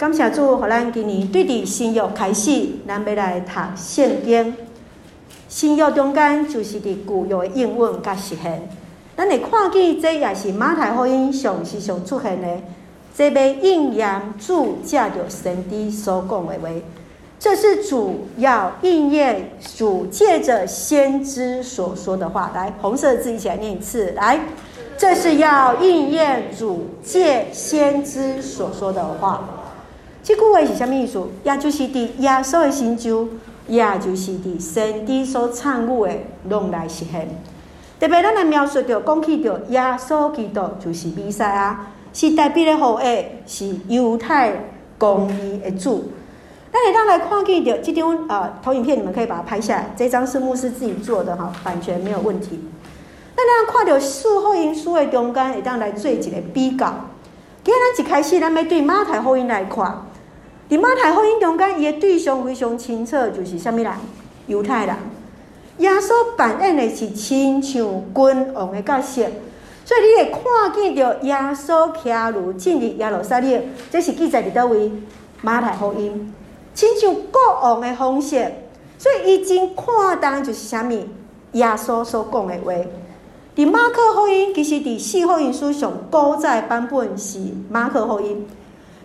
感谢主，互咱今年对伫新约开始，咱要来读圣经。新约中间就是伫旧约的应允甲实现。咱会看见这也是马太福音上时常出现的，这要应验主借着先知所讲的话。这是主要应验主借着先知所说的话。来，红色的字一起来念一次。来，这是要应验主借先知所说的话。这句话是什么意思？也就是伫耶稣的心中，也就是伫先知所参与的，拢来实现。特别咱来描述着，讲起着耶稣基督就是弥赛亚，是代表的后裔，是犹太公义的主。那你当来看见着这张呃投影片，你们可以把它拍下来。这张是牧师自己做的哈，版权没有问题。那咱看到四福音书的中间，会当来做一个比较。今日咱一开始，咱要对马太福音来看。伫马太福音中间，伊的对象非常清楚，就是啥物人？犹太人。耶稣扮演的是亲像君王的角色，所以你会看见到耶稣骑驴进入耶路撒冷，这是记载伫叨位？马太福音，亲像国王的方式，所以伊真看重就是啥物？耶稣所讲的话。伫马可福音，其实伫四福音书上古早版本是马可福音。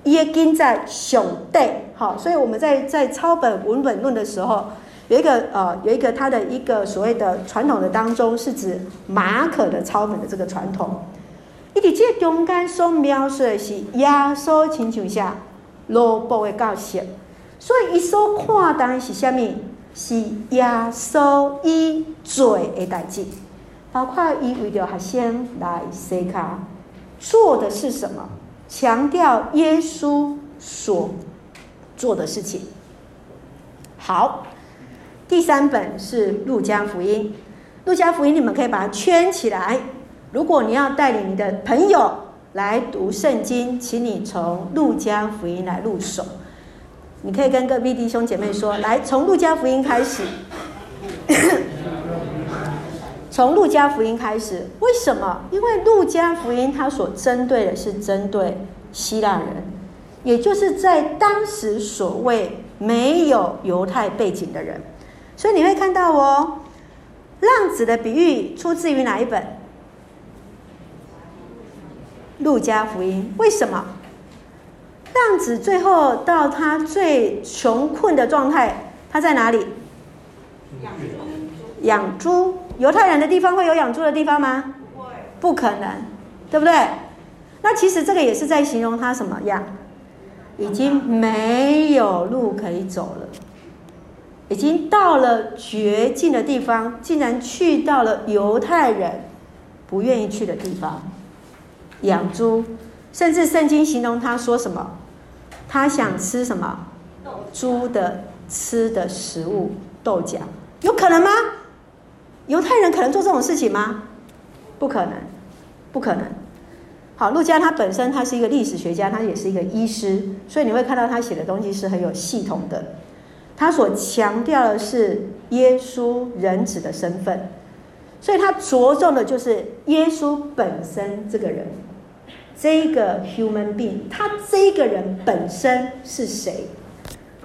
也跟在上帝，好，所以我们在在抄本文本论的时候，有一个呃，有一个他的一个所谓的传统的当中，是指马可的抄本的这个传统。伊伫这中间所描述的是耶稣亲像下罗布的教识，所以伊所看当然是虾米？是耶稣伊做的代志，包括伊为着学生来洗脚，做的是什么？强调耶稣所做的事情。好，第三本是路加福音。路加福音你们可以把它圈起来。如果你要带领你的朋友来读圣经，请你从路加福音来入手。你可以跟隔壁弟兄姐妹说：“来，从路加福音开始。”从路加福音开始，为什么？因为路加福音它所针对的是针对希腊人，也就是在当时所谓没有犹太背景的人。所以你会看到哦，浪子的比喻出自于哪一本？路加福音。为什么？浪子最后到他最穷困的状态，他在哪里？养猪。犹太人的地方会有养猪的地方吗？不可能，对不对？那其实这个也是在形容他什么样？已经没有路可以走了，已经到了绝境的地方，竟然去到了犹太人不愿意去的地方，养猪，甚至圣经形容他说什么？他想吃什么？猪的吃的食物，豆荚，有可能吗？犹太人可能做这种事情吗？不可能，不可能。好，路加他本身他是一个历史学家，他也是一个医师，所以你会看到他写的东西是很有系统的。他所强调的是耶稣人子的身份，所以他着重的就是耶稣本身这个人，这个 human being，他这个人本身是谁？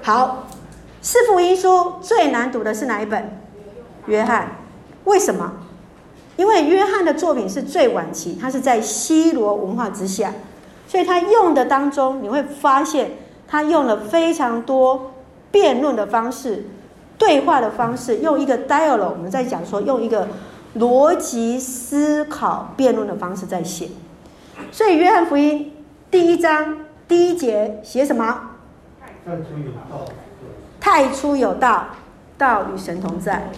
好，四福音书最难读的是哪一本？约翰。为什么？因为约翰的作品是最晚期，他是在西罗文化之下，所以他用的当中，你会发现他用了非常多辩论的方式、对话的方式，用一个 dialogue，我们在讲说用一个逻辑思考辩论的方式在写。所以约翰福音第一章第一节写什么？太初有道，太初有道，道与神同在。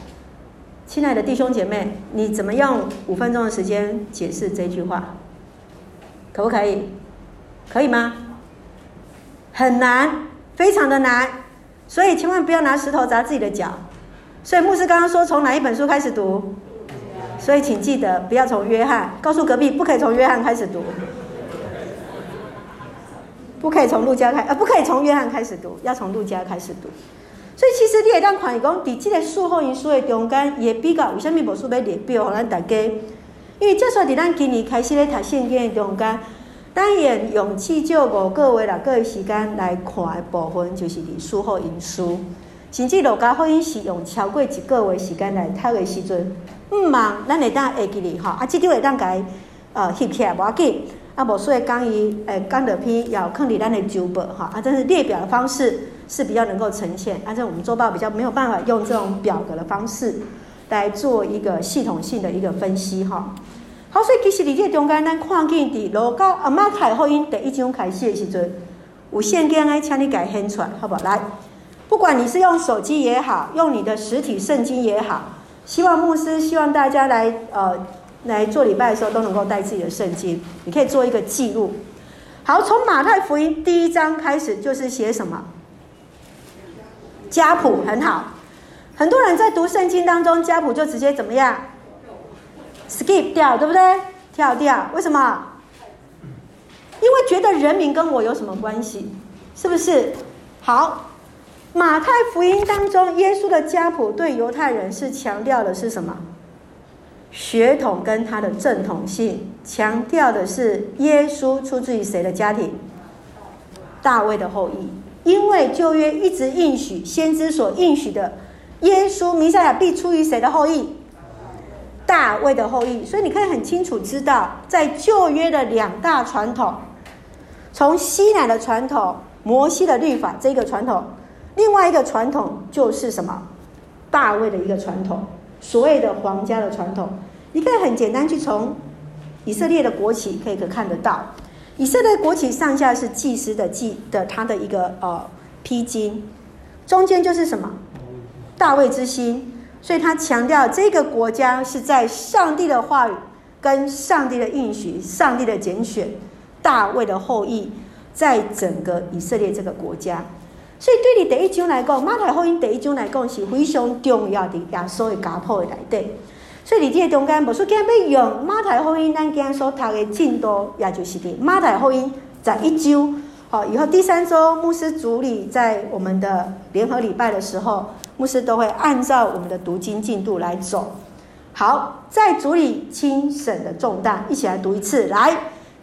亲爱的弟兄姐妹，你怎么用五分钟的时间解释这句话？可不可以？可以吗？很难，非常的难，所以千万不要拿石头砸自己的脚。所以牧师刚刚说从哪一本书开始读？所以请记得不要从约翰，告诉隔壁不可以从约翰开始读，不可以从路加开，呃，不可以从约翰开始读，要从路加开始读。其实你会当看伊讲，伫即个四福音书的中间，伊会比较为什么无书要列表，互咱大家？因为就算伫咱今年开始咧读圣经的中间，单眼勇气就五个月六个月时间来看的部分，就是伫书后因书，甚至路加福音是用超过一个月时间来读的时阵，毋忙，咱会当会记哩吼，啊，即张会当改呃翕起来无要紧，啊，无所以讲伊诶讲的篇要放伫咱的周报哈，啊，这是列表的方式是比较能够呈现，按照我们周报比较没有办法用这种表格的方式来做一个系统性的一个分析哈。好，所以其实你这中间，咱看见伫路加啊马太福音第一章开始的时阵，有圣经诶，请你改献出来，好不好？来，不管你是用手机也好，用你的实体圣经也好，希望牧师希望大家来呃来做礼拜的时候都能够带自己的圣经，你可以做一个记录。好，从马太福音第一章开始就是写什么？家谱很好，很多人在读圣经当中，家谱就直接怎么样？skip 掉，对不对？跳掉，为什么？因为觉得人名跟我有什么关系？是不是？好，马太福音当中，耶稣的家谱对犹太人是强调的是什么？血统跟他的正统性，强调的是耶稣出自于谁的家庭？大卫的后裔。因为旧约一直应许先知所应许的，耶稣弥赛亚必出于谁的后裔？大卫的后裔，所以你可以很清楚知道，在旧约的两大传统，从西乃的传统、摩西的律法这个传统，另外一个传统就是什么？大卫的一个传统，所谓的皇家的传统。你可以很简单去从以色列的国旗可以可看得到，以色列国旗上下是祭司的祭的他的一个呃披巾，中间就是什么？大卫之星。所以他强调，这个国家是在上帝的话语、跟上帝的应许、上帝的拣选、大卫的后裔，在整个以色列这个国家。所以对你第一章来讲，马太福音第一章来讲是非常重要的耶稣的家谱的来对。所以你这个中间，无说今天要用马太福音，咱今天所读的进度，也就是的马太福音在一周。好，以后第三周牧师主礼在我们的联合礼拜的时候。牧师都会按照我们的读经进度来走。好，在主里轻省的重担，一起来读一次。来，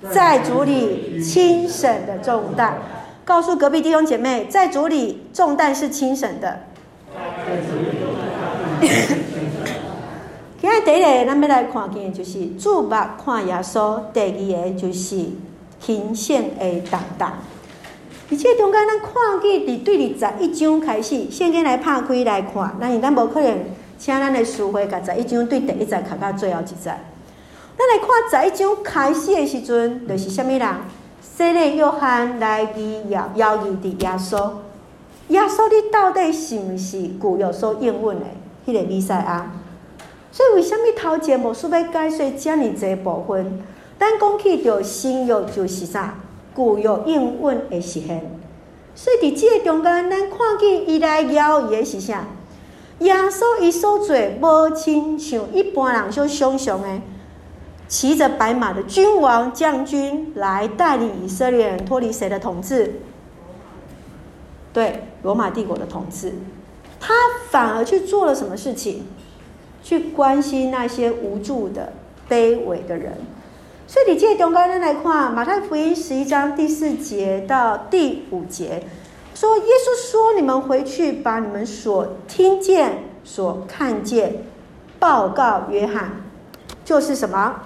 在主里轻省的重担，告诉隔壁弟兄姐妹，在主里重担是轻省的。今日第一个，咱要来看见的就是注目看耶稣；第二个就是轻省的重担。而且中间，咱看见伫对二十一章开始，先跟来拍开来看，但是咱无可能请咱的师会甲十一章对第一节看到最后一节。咱来看十一章开始的时阵，就是虾米人？洗礼约翰来去邀邀伊的耶稣，耶稣你到底是毋是具有所应允的迄个弥赛亚？所以为虾米头前无需要解说遮尔济部分？咱讲起着新约就是啥？旧约应允的实现，所以伫这个中间，咱看见伊来邀伊的是啥？耶稣伊所做无亲像一般人所想象的，骑着白马的君王将军来带领以色列人脱离谁的统治？对，罗马帝国的统治。他反而去做了什么事情？去关心那些无助的、卑微的人。所以，你借中间来看马太福音十一章第四节到第五节，说耶稣说：“你们回去，把你们所听见、所看见报告约翰，就是什么？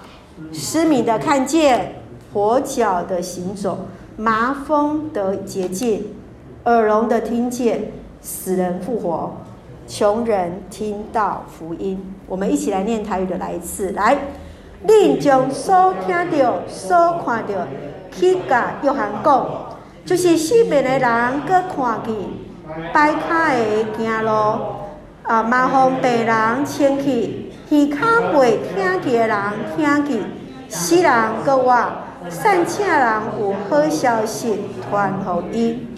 失明的看见，跛脚的行走，麻风的洁净，耳聋的听见，死人复活，穷人听到福音。”我们一起来念台语的，来一次，来。恁将所听到、所看到，去甲约翰讲，就是四面的人阁看见，摆脚的行路，啊，麻风病人清气，耳卡未听见的人听见，死人搁活，散请人有好消息传予伊。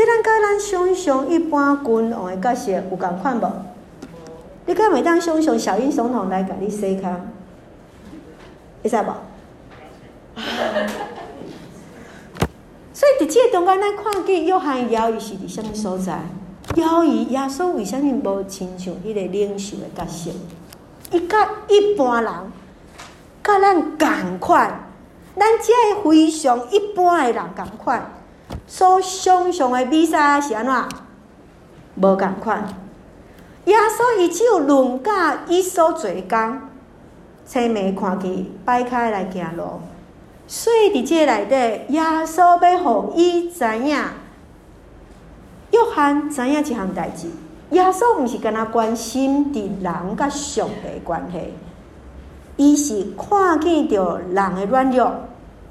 这咱甲咱想象一般君王的角色有共款无？你敢会当想象小英总统来甲你洗脚？会使无？所以伫这个中间，咱看见约翰邀伊是伫什么所在？邀伊耶稣为什物无亲像迄个领袖的角色？伊甲一般人，甲咱共款，咱这非常一般的人共款，所想象的弥赛是安怎？无共款。耶稣伊只有论甲伊所做工，青梅看去摆开来行路。所以伫这内底，耶稣要互伊知影，约翰知影一项代志。耶稣毋是干那关心伫人甲上帝关系，伊是看见着人的软弱。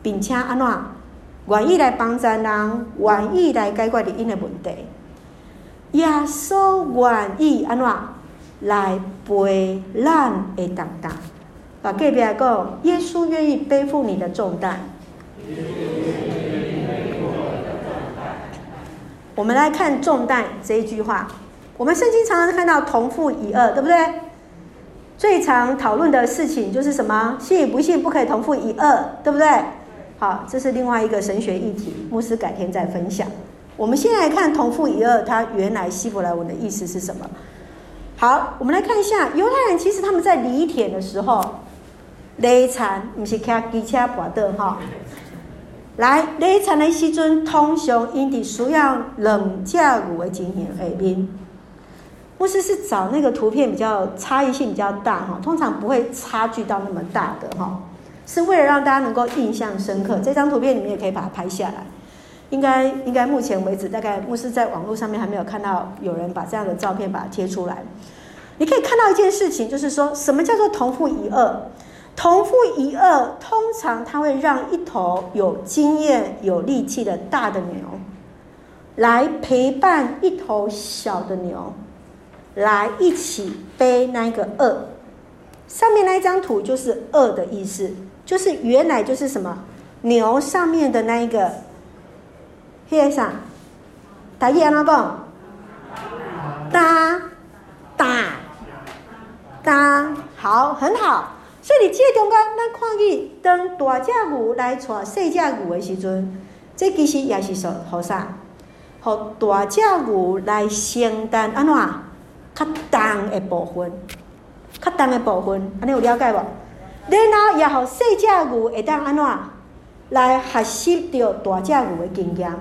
并且安怎愿意来帮助人，愿意来解决因的问题。耶稣愿意安怎来背咱的重担。把隔壁来讲，耶稣愿意背负你的重担。我们来看“重担”这一句话。我们圣经常常看到同父异母，对不对？最常讨论的事情就是什么？信与不信不可以同父异母，对不对？好，这是另外一个神学议题，牧师改天再分享。我们先来看同父异母，它原来希伯来文的意思是什么？好，我们来看一下犹太人，其实他们在犁田的时候，犁田不是开机车跋倒哈。来犁田的时阵，通常因地需要两只牛的情形下面，牧师是找那个图片比较差异性比较大哈，通常不会差距到那么大的哈。是为了让大家能够印象深刻，这张图片你们也可以把它拍下来。应该应该目前为止，大概牧师在网络上面还没有看到有人把这样的照片把它贴出来。你可以看到一件事情，就是说什么叫做同父异母？同父异母通常他会让一头有经验、有力气的大的牛，来陪伴一头小的牛，来一起背那个二。上面那一张图就是二的意思。就是原来就是什么牛上面的那一个，黑啥？大家安怎讲？搭搭搭，好，很好。所以你这个中间，咱看见当大只牛来带细只牛的时阵，这其实也是说，好啥？好大只牛来承担安怎？较重的部分，较重的部分，安尼有了解无？然后也好，细只牛会当安怎来学习到大只牛的经验？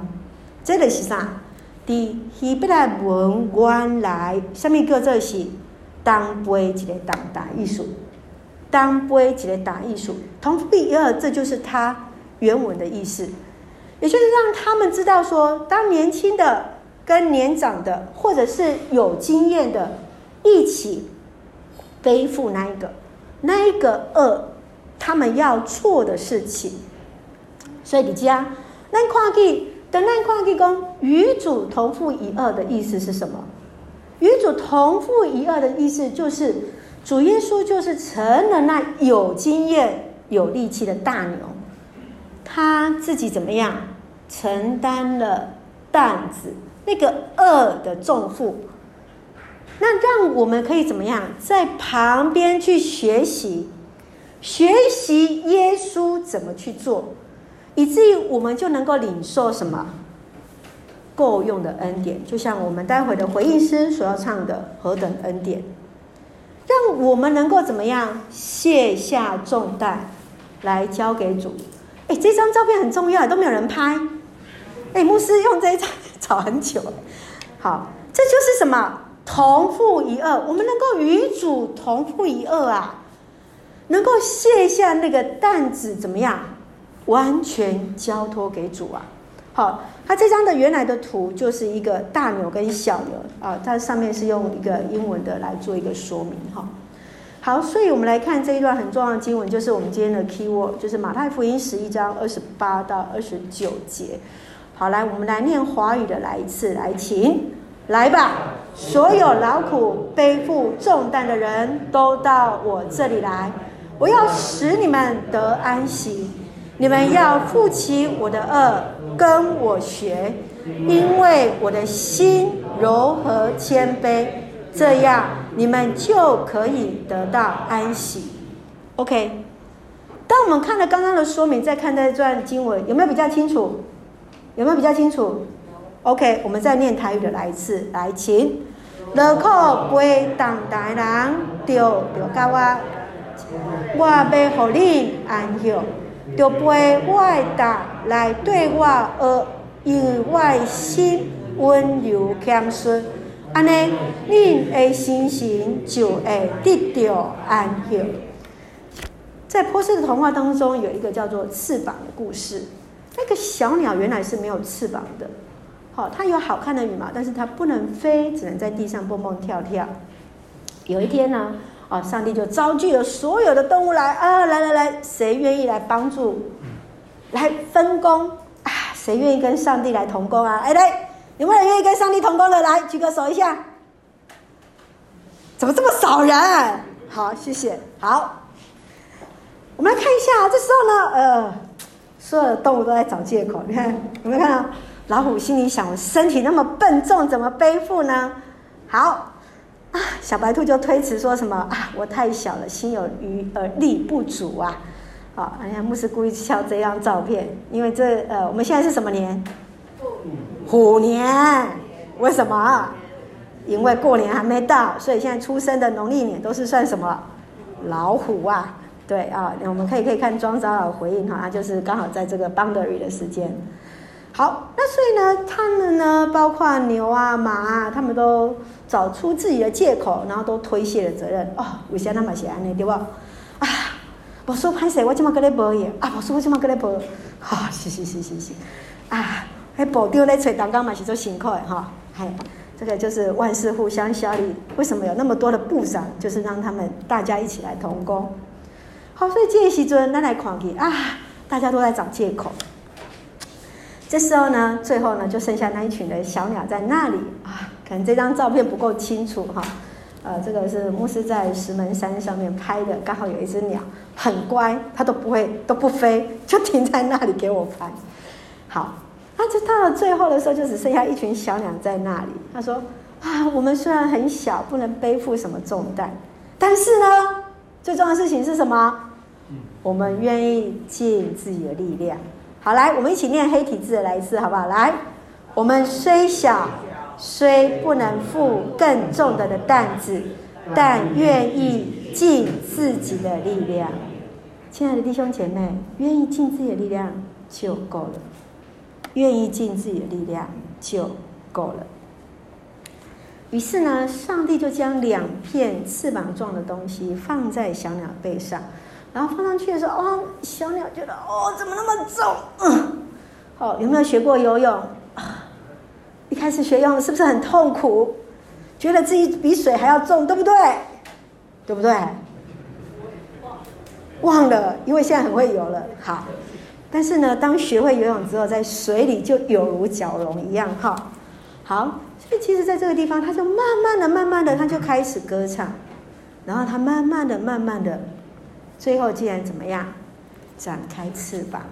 这个是啥？伫希伯来文原来，什么叫做是当背一个重大意思？当背一个大意思，同父异母，这就是它原文的意思。也就是让他们知道说，当年轻的跟年长的，或者是有经验的，一起背负那一个。那一个轭，他们要做的事情，所以你讲，那跨记等那跨记讲与主同父异母的意思是什么？与主同父异母的意思就是，主耶稣就是成了那有经验、有力气的大牛，他自己怎么样承担了担子，那个轭的重负。那让我们可以怎么样，在旁边去学习，学习耶稣怎么去做，以至于我们就能够领受什么够用的恩典。就像我们待会的回应诗所要唱的何等恩典，让我们能够怎么样卸下重担来交给主。哎，这张照片很重要，都没有人拍。哎，牧师用这一张 找很久。好，这就是什么？同父异母，我们能够与主同父异母啊，能够卸下那个担子，怎么样？完全交托给主啊！好，它这张的原来的图就是一个大牛跟小牛啊，它上面是用一个英文的来做一个说明哈。好，所以我们来看这一段很重要的经文，就是我们今天的 key word，就是马太福音十一章二十八到二十九节。好，来，我们来念华语的，来一次，来，请。来吧，所有劳苦背负重担的人都到我这里来，我要使你们得安息。你们要负起我的轭，跟我学，因为我的心柔和谦卑，这样你们就可以得到安息。OK，当我们看了刚刚的说明，再看这段经文，有没有比较清楚？有没有比较清楚？OK，我们再念台语的来一次，来，请。劳苦背重担的人，就就教我，我要予你安息。就陪我的胆来对我，而因我心温柔谦逊，安尼，恁的心情就会得到安息。在波斯的童话当中，有一个叫做翅膀的故事。那个小鸟原来是没有翅膀的，好，它有好看的羽毛，但是它不能飞，只能在地上蹦蹦跳跳。有一天呢，啊，上帝就召集了所有的动物来啊，来来来，谁愿意来帮助，来分工啊？谁愿意跟上帝来同工啊？哎，来，有没有人愿意跟上帝同工的？来举个手一下。怎么这么少人？好，谢谢。好。我们来看一下，这时候呢，呃，所有的动物都在找借口。你看，有没有看到？老虎心里想：我身体那么笨重，怎么背负呢？好啊，小白兔就推辞说什么啊？我太小了，心有余而力不足啊！好，哎呀，牧师故意挑这张照片，因为这呃，我们现在是什么年？虎年。为什么？因为过年还没到，所以现在出生的农历年都是算什么？老虎啊！对啊，我们可以可以看庄长老回应哈，他就是刚好在这个 boundary 的时间。好，那所以呢，他们呢，包括牛啊、马啊，他们都找出自己的借口，然后都推卸了责任。哦，为啥那么写安尼对不？啊，我说歹势，我怎么跟你报应啊，我说我怎么跟你报，哈，是是是是是，啊，那部长在找东江嘛是做辛苦的哈，嘿，这个就是万事互相效力。为什么有那么多的部长？就是让他们大家一起来同工。好，所以这个时阵，咱来看去啊，大家都在找借口。这时候呢，最后呢，就剩下那一群的小鸟在那里啊。可能这张照片不够清楚哈，呃，这个是牧师在石门山上面拍的，刚好有一只鸟很乖，它都不会都不飞，就停在那里给我拍。好，那就到了最后的时候，就只剩下一群小鸟在那里。他说啊，我们虽然很小，不能背负什么重担，但是呢，最重要的事情是什么？我们愿意尽自己的力量。好，来，我们一起念黑体字来一次，好不好？来，我们虽小，虽不能负更重的的担子，但愿意尽自己的力量。亲爱的弟兄姐妹，愿意尽自己的力量就够了。愿意尽自己的力量就够了。于是呢，上帝就将两片翅膀状的东西放在小鸟背上。然后放上去的时候，哦，小鸟觉得哦，怎么那么重？嗯，好，有没有学过游泳？一开始学游泳是不是很痛苦？觉得自己比水还要重，对不对？对不对？忘了，因为现在很会游了。好，但是呢，当学会游泳之后，在水里就有如蛟龙一样。哈，好，所以其实在这个地方，他就慢慢的、慢慢的，他就开始歌唱，然后他慢慢的、慢慢的。最后竟然怎么样？展开翅膀。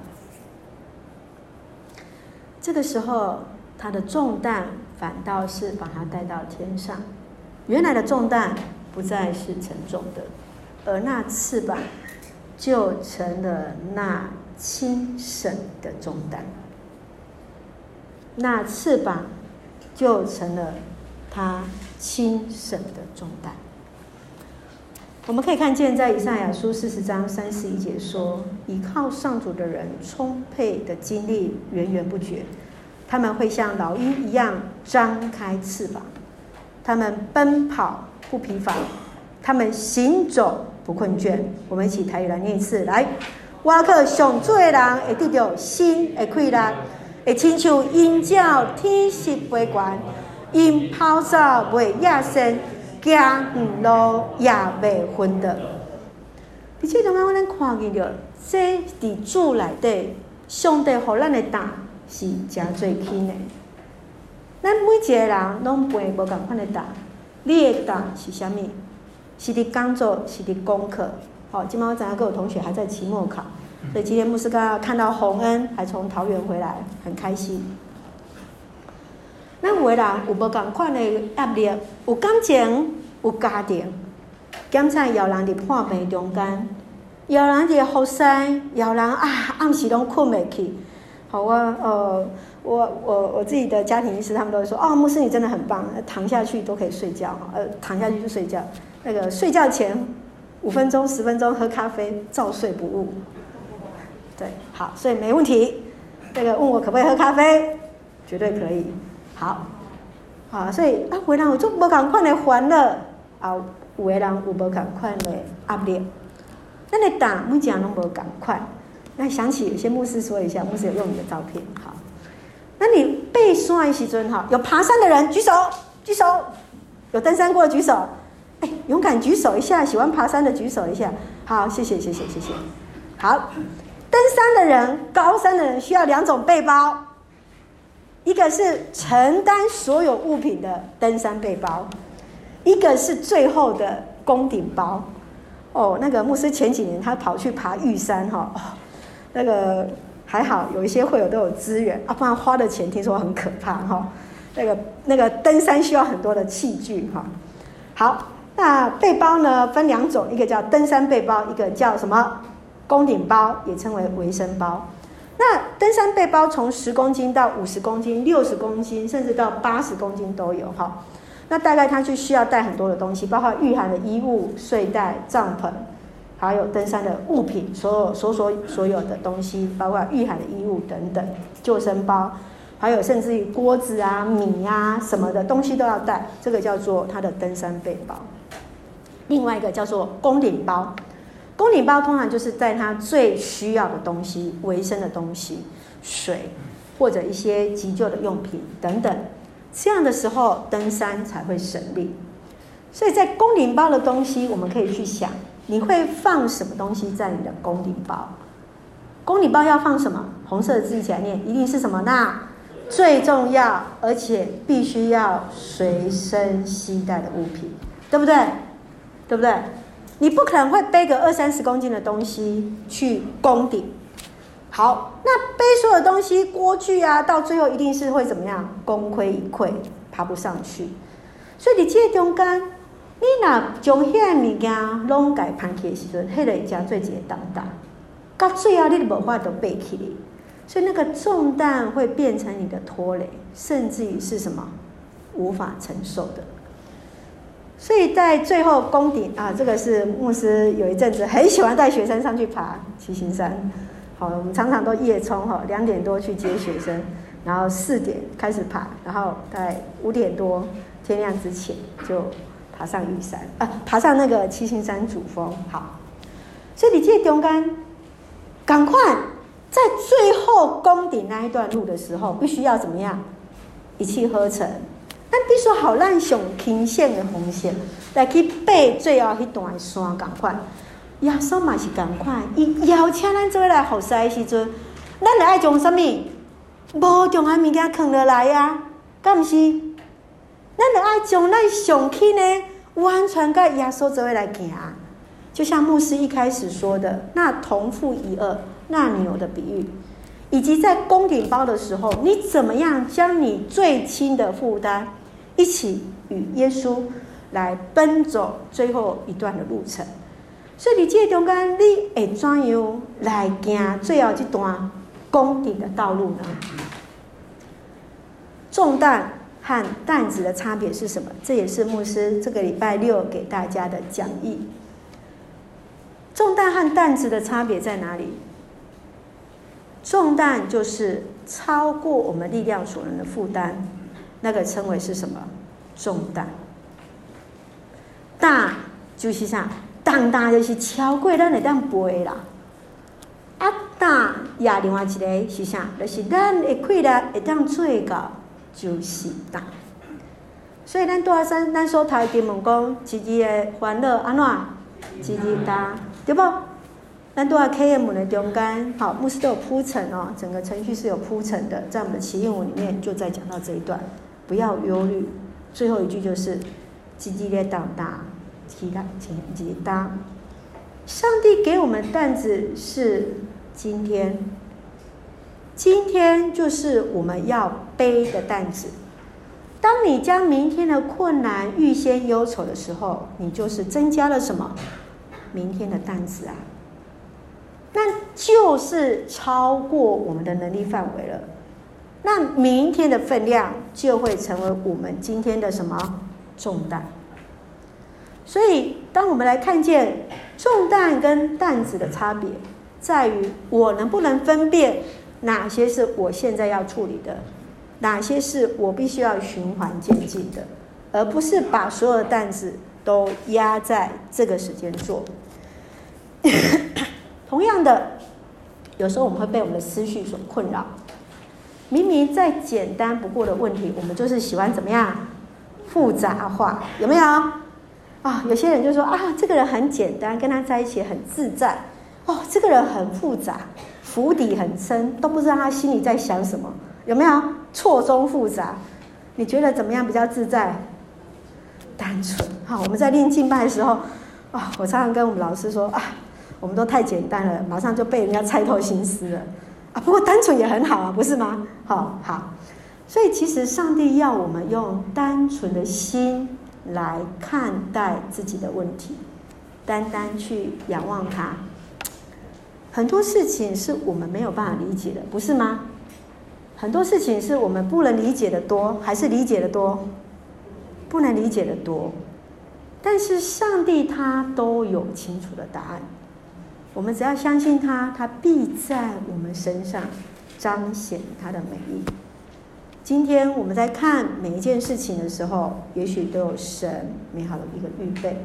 这个时候，他的重担反倒是把他带到天上。原来的重担不再是沉重的，而那翅膀就成了那轻省的重担。那翅膀就成了他轻省的重担。我们可以看见，在以赛亚书四十章三十一节说：“倚靠上主的人，充沛的精力源源不绝，他们会像老鹰一样张开翅膀，他们奔跑不疲乏，他们行走不困倦。”我们一起台语来念一次：来，我可上做的人会得到新的快乐，会亲像鹰鸟天翼飞悬，因跑走袂野生。行路也未分的，而且刚刚我们看见着，这伫主内底，上帝予咱的胆是真最轻的。咱每一个人拢背无共款的胆，你的胆是啥物？是伫工作，是伫功课。好，今晚我知影各位同学还在期末考，所以今天牧师刚刚看到洪恩还从桃园回来，很开心。咱有人有无共款的压力，有感情，有家庭，检查有人伫破病中间，有人伫后山，有人啊暗时拢困袂去。好啊，呃，我我我自己的家庭医师，他们都会说，哦，牧师你真的很棒，躺下去都可以睡觉，呃，躺下去就睡觉，那个睡觉前五分钟、十分钟喝咖啡，照睡不误。对，好，所以没问题。这个问我可不可以喝咖啡，绝对可以。好，好，所以啊，有的人有做无同款的欢乐，啊，有的人有无同款的压力。那你打木匠拢无同款。那想起有些牧师说一下，牧师有用你的照片，好。那你背山的时阵哈，有爬山的人举手，举手。有登山过的举手，哎，勇敢举手一下。喜欢爬山的举手一下。好，谢谢，谢谢，谢谢。好，登山的人，高山的人需要两种背包，一个是承担所有物品的登山背包，一个是最后的攻顶包。哦，那个牧师前几年他跑去爬玉山哈，哦，那个还好有一些会有都有资源啊，不然花的钱听说很可怕哈。哦那个那个登山需要很多的器具哈，好，那背包呢分两种，一个叫登山背包，一个叫什么攻顶包，也称为维生包。那登山背包从十公斤到五十公斤、六十公斤，甚至到八十公斤都有哈。那大概它就需要带很多的东西，包括御寒的衣物、睡袋、帐篷，还有登山的物品，所有所所所有的东西，包括御寒的衣物等等，救生包。还有甚至于锅子啊、米啊什么的东西都要带，这个叫做它的登山背包。另外一个叫做攻顶包，公顶包通常就是在他最需要的东西、维生的东西、水或者一些急救的用品等等。这样的时候登山才会省力。所以在公顶包的东西，我们可以去想，你会放什么东西在你的公顶包？公顶包要放什么？红色的字起来念，一定是什么？那最重要，而且必须要随身携带的物品，对不对？对不对？你不可能会背个二三十公斤的东西去攻顶。好，那背所有东西，锅具啊，到最后一定是会怎么样？功亏一篑，爬不上去。所以你这中间，你若将遐物件拢改盘起的时阵，迄个会真做一个重担，到最后你都无法都背起来。所以那个重担会变成你的拖累，甚至于是什么无法承受的。所以在最后攻顶啊，这个是牧师有一阵子很喜欢带学生上去爬七星山。好，我们常常都夜冲哈，两点多去接学生，然后四点开始爬，然后大概五点多天亮之前就爬上玉山啊，爬上那个七星山主峰。好，所以你记得中间赶快。在最后攻顶那一段路的时候，必须要怎么样？一气呵成。比如说好让上倾线的红线来去背最后一段山，赶快。耶稣嘛是赶快，伊邀请咱做来好赛的时阵，咱来爱从什么？无重要物件扛落来呀？敢毋是？咱来爱从咱上去呢，完全跟耶稣做来行。就像牧师一开始说的，那同负一轭。那牛的比喻，以及在攻顶包的时候，你怎么样将你最轻的负担一起与耶稣来奔走最后一段的路程？所以你这中间你会怎样来行最后这段功底的道路呢？重担和担子的差别是什么？这也是牧师这个礼拜六给大家的讲义。重担和担子的差别在哪里？重担就是超过我们力量所能的负担，那个称为是什么？重担。担就是啥？担担就是超过咱会当背啦。啊，担也另外一个是啥？就是咱的气力会当做到，就是担。所以咱大山，咱所台经文讲，自己的欢乐安怎？自己担，对不？咱都在 KM 的中间，好，牧师都有铺陈哦，整个程序是有铺陈的，在我们的启应文里面就在讲到这一段，不要忧虑。最后一句就是，积极的长大，期待前进。当上帝给我们担子是今天，今天就是我们要背的担子。当你将明天的困难预先忧愁的时候，你就是增加了什么？明天的担子啊。那就是超过我们的能力范围了。那明天的分量就会成为我们今天的什么重担？所以，当我们来看见重担跟担子的差别，在于我能不能分辨哪些是我现在要处理的，哪些是我必须要循环渐进的，而不是把所有的担子都压在这个时间做。同样的，有时候我们会被我们的思绪所困扰。明明再简单不过的问题，我们就是喜欢怎么样复杂化？有没有啊？有些人就说啊，这个人很简单，跟他在一起很自在。哦，这个人很复杂，釜底很深，都不知道他心里在想什么。有没有错综复杂？你觉得怎么样比较自在？单纯。好，我们在练静拜的时候，啊，我常常跟我们老师说啊。我们都太简单了，马上就被人家猜透心思了啊！不过单纯也很好啊，不是吗？好好，所以其实上帝要我们用单纯的心来看待自己的问题，单单去仰望他。很多事情是我们没有办法理解的，不是吗？很多事情是我们不能理解的多，还是理解的多？不能理解的多，但是上帝他都有清楚的答案。我们只要相信他，他必在我们身上彰显他的美意。今天我们在看每一件事情的时候，也许都有神美好的一个预备，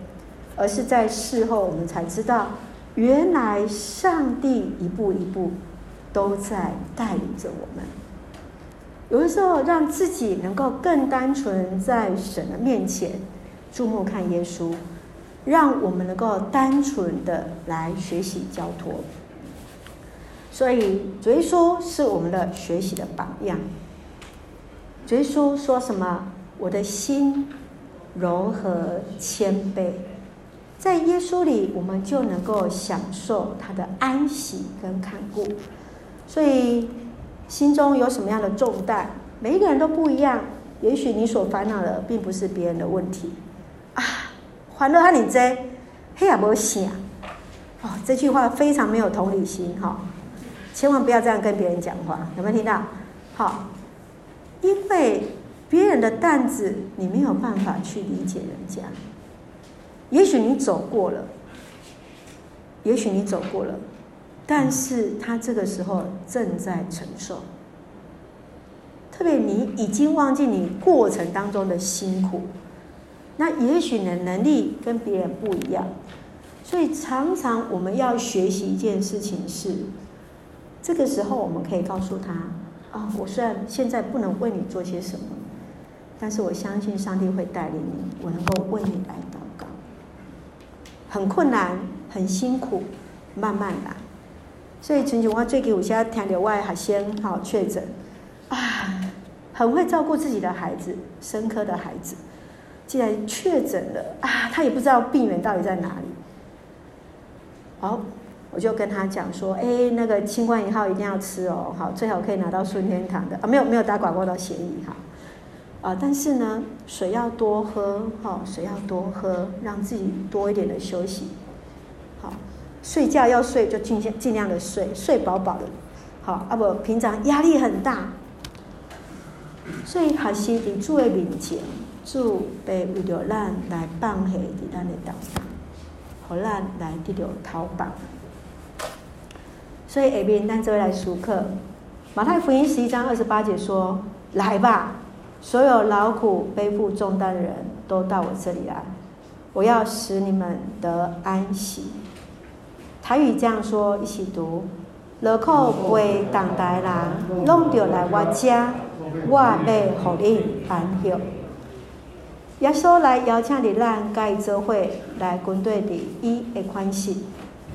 而是在事后我们才知道，原来上帝一步一步都在带领着我们。有的时候，让自己能够更单纯在神的面前注目看耶稣。让我们能够单纯的来学习交托，所以主耶稣是我们的学习的榜样。主耶稣说什么？我的心柔和谦卑，在耶稣里，我们就能够享受他的安息跟看顾。所以心中有什么样的重担，每一个人都不一样。也许你所烦恼的，并不是别人的问题啊。烦恼哈，你这嘿也无想哦，这句话非常没有同理心哈，千万不要这样跟别人讲话，有没有听到？好，因为别人的担子你没有办法去理解人家，也许你走过了，也许你走过了，但是他这个时候正在承受，特别你已经忘记你过程当中的辛苦。那也许你的能力跟别人不一样，所以常常我们要学习一件事情是，这个时候我们可以告诉他：啊、我虽然现在不能为你做些什么，但是我相信上帝会带领你，我能够为你来祷告。很困难，很辛苦，慢慢来。所以曾经我最近有些听到我的学生好确诊，啊，很会照顾自己的孩子，深刻的孩子。既然确诊了啊，他也不知道病源到底在哪里。好，我就跟他讲说，哎，那个清冠一号一定要吃哦，好，最好可以拿到顺天堂的啊，没有没有打广告的协议哈。啊，但是呢，水要多喝，好，水要多喝，让自己多一点的休息。好，睡觉要睡就尽尽量的睡，睡饱饱的。好，啊不，平常压力很大，所以还是得注意面前。主被为着咱来放下伫咱的当中，好咱来得到逃亡。所以下面咱就来熟客，马太福音十一章二十八节说：“来吧，所有劳苦背负重担的人都到我这里来，我要使你们得安息。”台语这样说，一起读：“劳苦背重担的人，拢着来我家，我要互你安息。”耶稣来邀请你，咱甲伊做伙来军队里，伊的宽恕，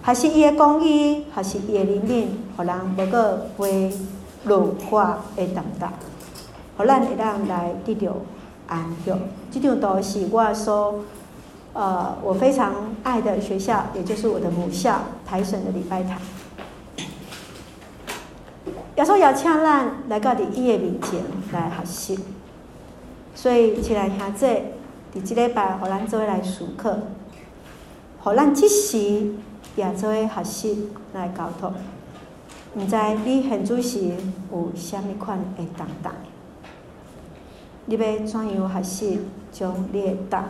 还是伊的公义，还是伊的怜悯，互人无个背律法的重担，互咱会当来得到安息。即张图是我所，呃，我非常爱的学校，也就是我的母校台省的礼拜堂。耶稣邀请咱来到伫伊的面前来学习，所以起来兄弟。伫即礼拜，互咱做来思考，互咱即时也做学习来交托。毋知你现主时有啥物款的重担？你要怎样学习将你的担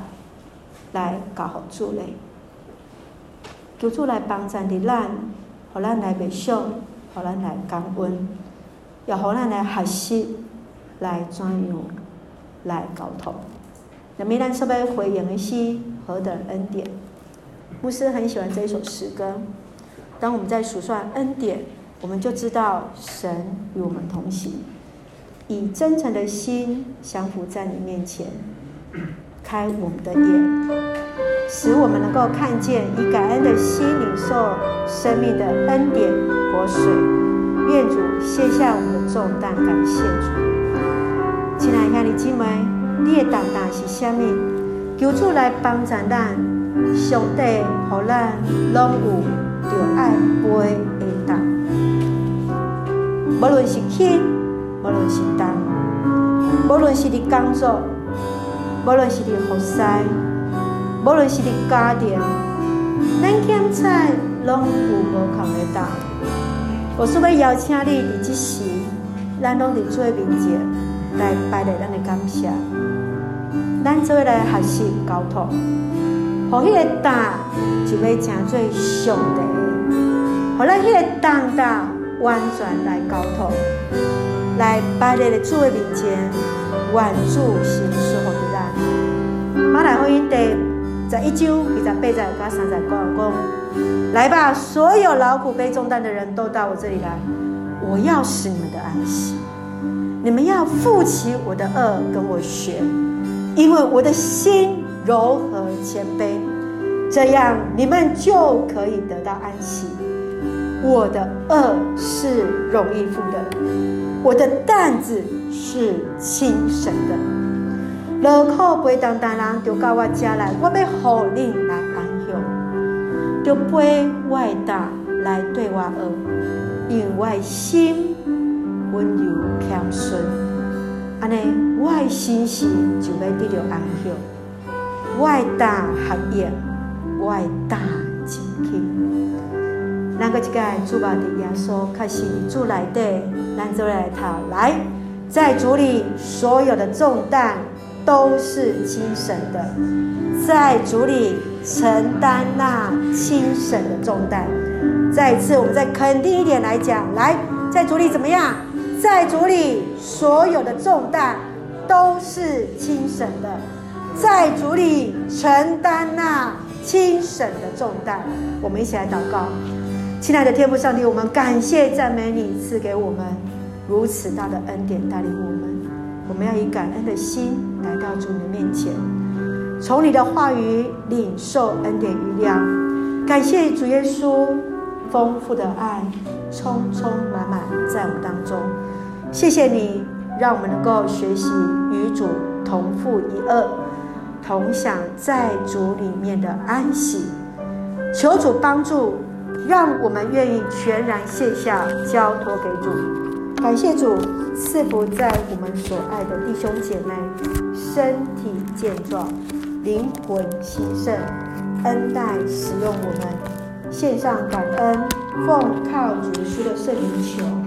来交互主呢？求主来帮助伫咱，互咱来默想，互咱来感恩，也互咱来学习，来怎样来沟通。那么咱说要回应的是何等恩典？牧师很喜欢这一首诗歌。当我们在数算恩典，我们就知道神与我们同行，以真诚的心降服在你面前，开我们的眼，使我们能够看见，以感恩的心领受生命的恩典活水。愿主卸下我们的重担，感谢主。亲爱的兄弟姐妹，你的担当是什么？求主来帮助咱，上帝予咱拢有。就爱背的担，无论是轻，无论是重，无论是伫工作，无论是伫服侍，无论是伫家庭，咱欠菜拢有无同的担。我是要邀请你伫即时，咱拢伫做面前来摆列咱的感谢，咱做来学习交托，互迄个担就要成做上帝。好咱迄个重担完全来交托，来摆在了主的面前，愿主心舒服的咱。马来福音第十一章二十八节到三十讲讲，来吧，所有劳苦背重担的人都到我这里来，我要使你们的安息。你们要负起我的轭，跟我学，因为我的心柔和谦卑，这样你们就可以得到安息。我的轭是容易负的，我的担子是轻省的。劳苦背重担人就到我家来，我要互恁来安享，就背我的担来对我轭，因为心温柔谦顺，安尼我的心事就要得到安享，我的担合用，我的担真轻。咱搁一个主吧的耶稣，开始主来的，咱就来讨来，在主里所有的重担都是轻省的，在主里承担那轻省的重担。再一次，我们再肯定一点来讲，来，在主里怎么样？在主里所有的重担都是轻省的，在主里承担那轻省的重担。我们一起来祷告。亲爱的天父上帝，我们感谢赞美你赐给我们如此大的恩典，带领我们。我们要以感恩的心来到主你的面前，从你的话语领受恩典与量。感谢主耶稣丰富的爱，充充满满在我们当中。谢谢你，让我们能够学习与主同负一轭，同享在主里面的安息。求主帮助。让我们愿意全然卸下，交托给主。感谢主赐福在我们所爱的弟兄姐妹，身体健壮，灵魂兴盛，恩待使用我们，献上感恩，奉靠主耶稣的圣名求。